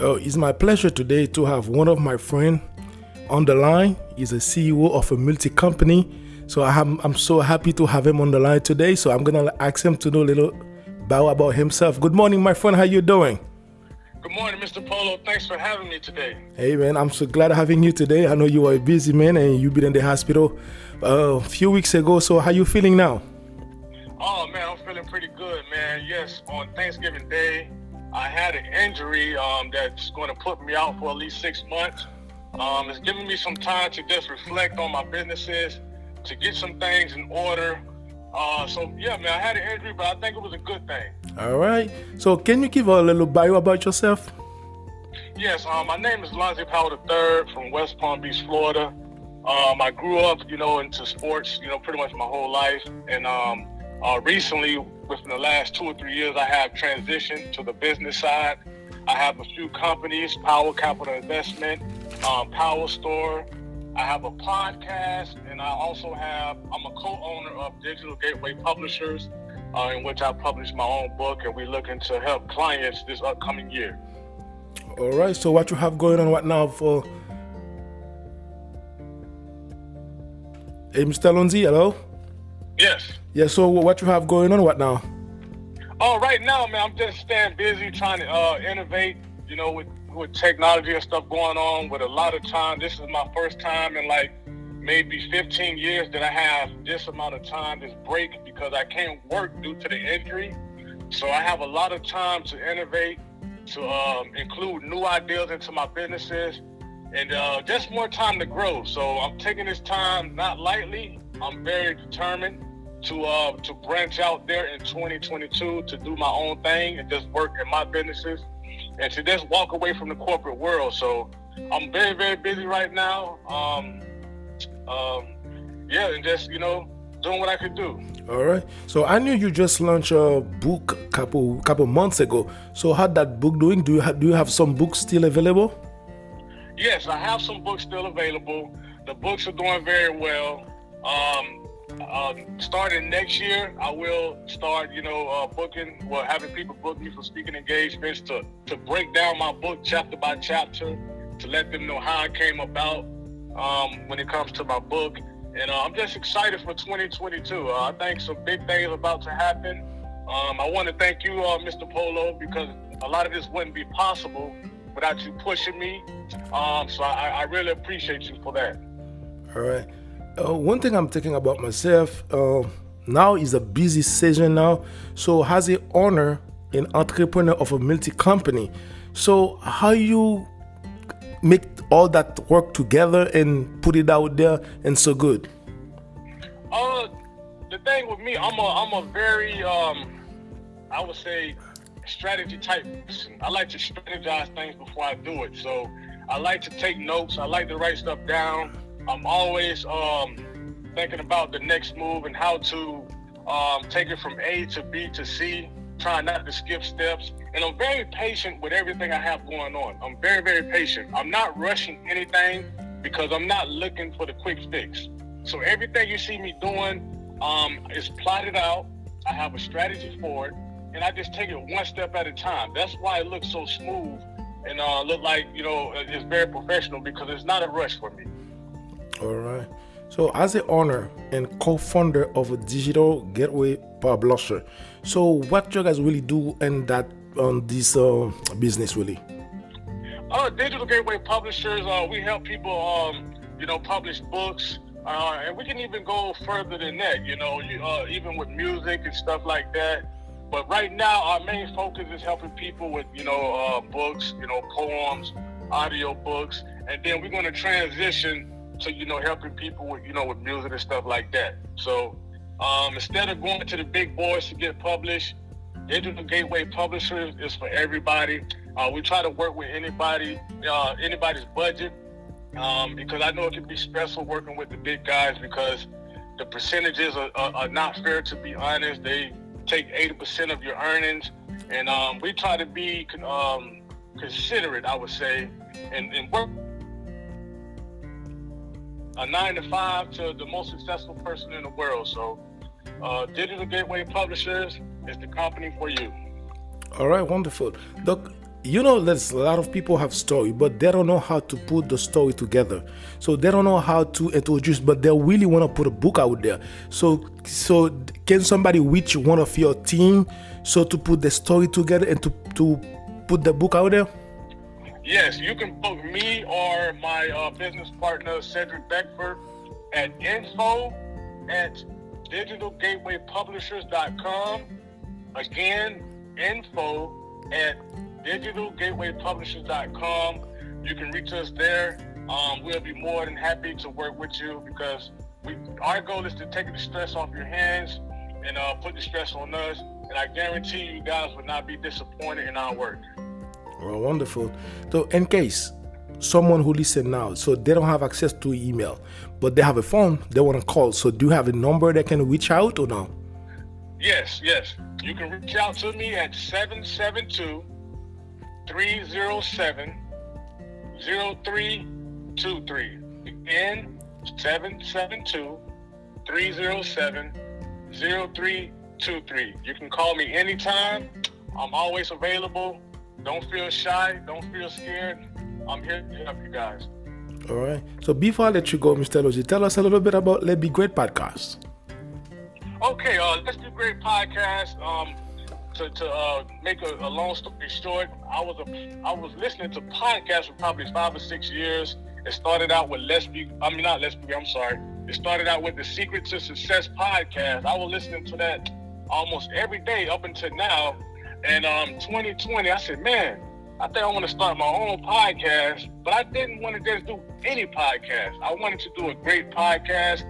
Uh, it's my pleasure today to have one of my friends on the line. He's a CEO of a multi company. So I'm, I'm so happy to have him on the line today. So I'm gonna ask him to know a little bow about himself. Good morning, my friend. How you doing? Good morning, Mr. Polo. Thanks for having me today. Hey man, I'm so glad having you today. I know you are a busy man and you've been in the hospital uh, a few weeks ago. So how you feeling now? Oh man, I'm feeling pretty good, man. Yes, on Thanksgiving Day, I had an injury um, that's going to put me out for at least six months. Um, it's giving me some time to just reflect on my businesses, to get some things in order. Uh, so yeah, man, I had an injury, but I think it was a good thing. All right. So can you give a little bio about yourself? Yes, um, my name is Lonzie Powell III from West Palm Beach, Florida. Um, I grew up, you know, into sports, you know, pretty much my whole life, and um, uh, recently, within the last two or three years, I have transitioned to the business side. I have a few companies, Power Capital Investment, um, Power Store. I have a podcast, and I also have, I'm a co-owner of Digital Gateway Publishers, uh, in which I publish my own book, and we're looking to help clients this upcoming year. All right. So what you have going on right now for? Hey, Mr. Lonzie, hello. Yes. Yeah. So what you have going on right now? Oh, right now, man, I'm just staying busy trying to uh, innovate. You know, with with technology and stuff going on. With a lot of time, this is my first time in like maybe 15 years that I have this amount of time, this break, because I can't work due to the injury. So I have a lot of time to innovate, to um, include new ideas into my businesses, and uh, just more time to grow. So I'm taking this time not lightly. I'm very determined to uh, to branch out there in 2022 to do my own thing and just work in my businesses and to just walk away from the corporate world. So I'm very very busy right now. Um, um, yeah, and just you know doing what I could do. All right. So I knew you just launched a book couple couple months ago. So how that book doing? Do you have do you have some books still available? Yes, I have some books still available. The books are doing very well. Um, um, starting next year, I will start, you know, uh, booking, well, having people book me for speaking engagements to, to break down my book chapter by chapter, to let them know how it came about um, when it comes to my book. And uh, I'm just excited for 2022. Uh, I think some big things are about to happen. Um, I want to thank you, Mr. Polo, because a lot of this wouldn't be possible without you pushing me. Um, so I, I really appreciate you for that. All right. Uh, one thing I'm thinking about myself uh, now is a busy season now. So as a owner an entrepreneur of a multi company, so how you make all that work together and put it out there and so good? Uh, the thing with me, I'm a I'm a very um, I would say strategy type person. I like to strategize things before I do it. So I like to take notes. I like to write stuff down. I'm always um, thinking about the next move and how to um, take it from A to B to C, trying not to skip steps. And I'm very patient with everything I have going on. I'm very, very patient. I'm not rushing anything because I'm not looking for the quick fix. So everything you see me doing um, is plotted out. I have a strategy for it, and I just take it one step at a time. That's why it looks so smooth and uh, look like you know it's very professional because it's not a rush for me. All right. So, as the owner and co-founder of a digital gateway publisher, so what you guys really do in that on this uh, business really? Uh, digital gateway publishers, uh, we help people, um, you know, publish books, uh, and we can even go further than that. You know, you, uh, even with music and stuff like that. But right now, our main focus is helping people with, you know, uh, books, you know, poems, audio books, and then we're going to transition to you know helping people with you know with music and stuff like that. So um, instead of going to the big boys to get published, Digital Gateway Publishers is for everybody. Uh, we try to work with anybody, uh, anybody's budget, um, because I know it can be stressful working with the big guys because the percentages are, are, are not fair. To be honest, they take 80% of your earnings, and um, we try to be um, considerate, I would say, and, and work a nine to five to the most successful person in the world. So, uh, Digital Gateway Publishers is the company for you. All right, wonderful. Doc, you know there's a lot of people have story but they don't know how to put the story together so they don't know how to introduce but they really want to put a book out there so so can somebody reach one of your team so to put the story together and to to put the book out there yes you can book me or my uh, business partner cedric beckford at info at digitalgatewaypublishers.com again info at digitalgatewaypublishers.com. You can reach us there. Um, we'll be more than happy to work with you because we, our goal is to take the stress off your hands and uh, put the stress on us. And I guarantee you guys will not be disappointed in our work. Well, wonderful. So, in case someone who listen now, so they don't have access to email, but they have a phone, they want to call. So, do you have a number they can reach out or no? Yes, yes. You can reach out to me at 772 307 0323. Again, 772 307 0323. You can call me anytime. I'm always available. Don't feel shy. Don't feel scared. I'm here to help you guys. All right. So before I let you go, Mr. Logie, tell us a little bit about Let's Be Great podcast. Okay, uh, Let's Be Great podcast. Um, to, to uh, make a, a, long story short, I was a I was listening to podcasts for probably five or six years. It started out with Let's Be, I mean not Let's Be, I'm sorry. It started out with the Secret to Success podcast. I was listening to that almost every day up until now. And um, 2020, I said, man, I think I want to start my own podcast, but I didn't want to just do any podcast. I wanted to do a great podcast.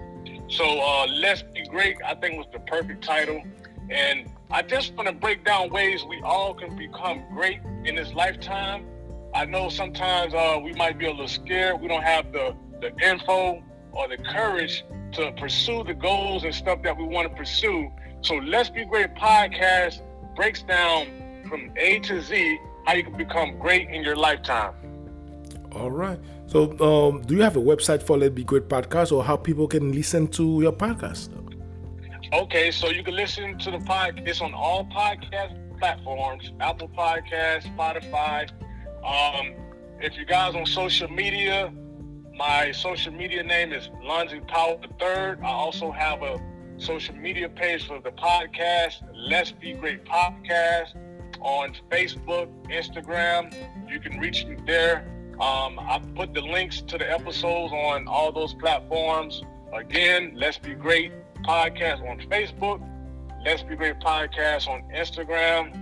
So uh, Let's Be Great, I think was the perfect title. And I just want to break down ways we all can become great in this lifetime. I know sometimes uh, we might be a little scared. We don't have the, the info or the courage to pursue the goals and stuff that we want to pursue. So Let's Be Great podcast breaks down from A to Z how you can become great in your lifetime. All right. So, um, do you have a website for Let's Be Great podcast or how people can listen to your podcast? Okay, so you can listen to the podcast. It's on all podcast platforms: Apple Podcasts, Spotify. Um, if you guys on social media, my social media name is Lonzie Powell Third. I also have a social media page for the podcast, Let's Be Great Podcast, on Facebook, Instagram. You can reach me there. Um, I put the links to the episodes on all those platforms. Again, Let's Be Great Podcast on Facebook. Let's Be Great Podcast on Instagram.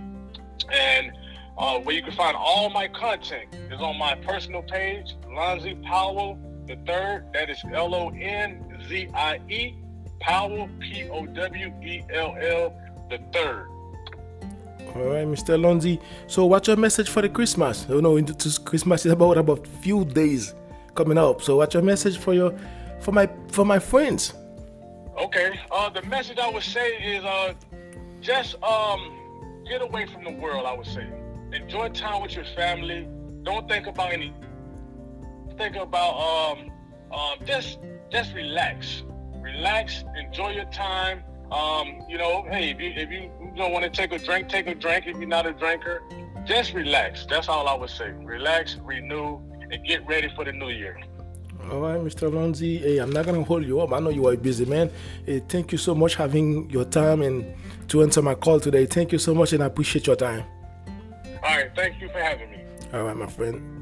And uh, where you can find all my content is on my personal page, Lonzie Powell the third. That is L O N Z I E Powell P O W E L L the third. All right, Mr. Lonzie. So, what's your message for the Christmas? You know, Christmas is about about few days coming up. So, what's your message for your for my for my friends? Okay. Uh, the message I would say is uh, just um, get away from the world. I would say enjoy time with your family. Don't think about any. Think about um, um, just just relax, relax, enjoy your time. Um, you know, hey, if you, if you don't want to take a drink, take a drink. If you're not a drinker, just relax. That's all I would say. Relax, renew, and get ready for the new year. All right, Mr. Lonzie. Hey, I'm not gonna hold you up. I know you are busy, man. Hey, thank you so much having your time and to answer my call today. Thank you so much, and I appreciate your time. All right, thank you for having me. All right, my friend.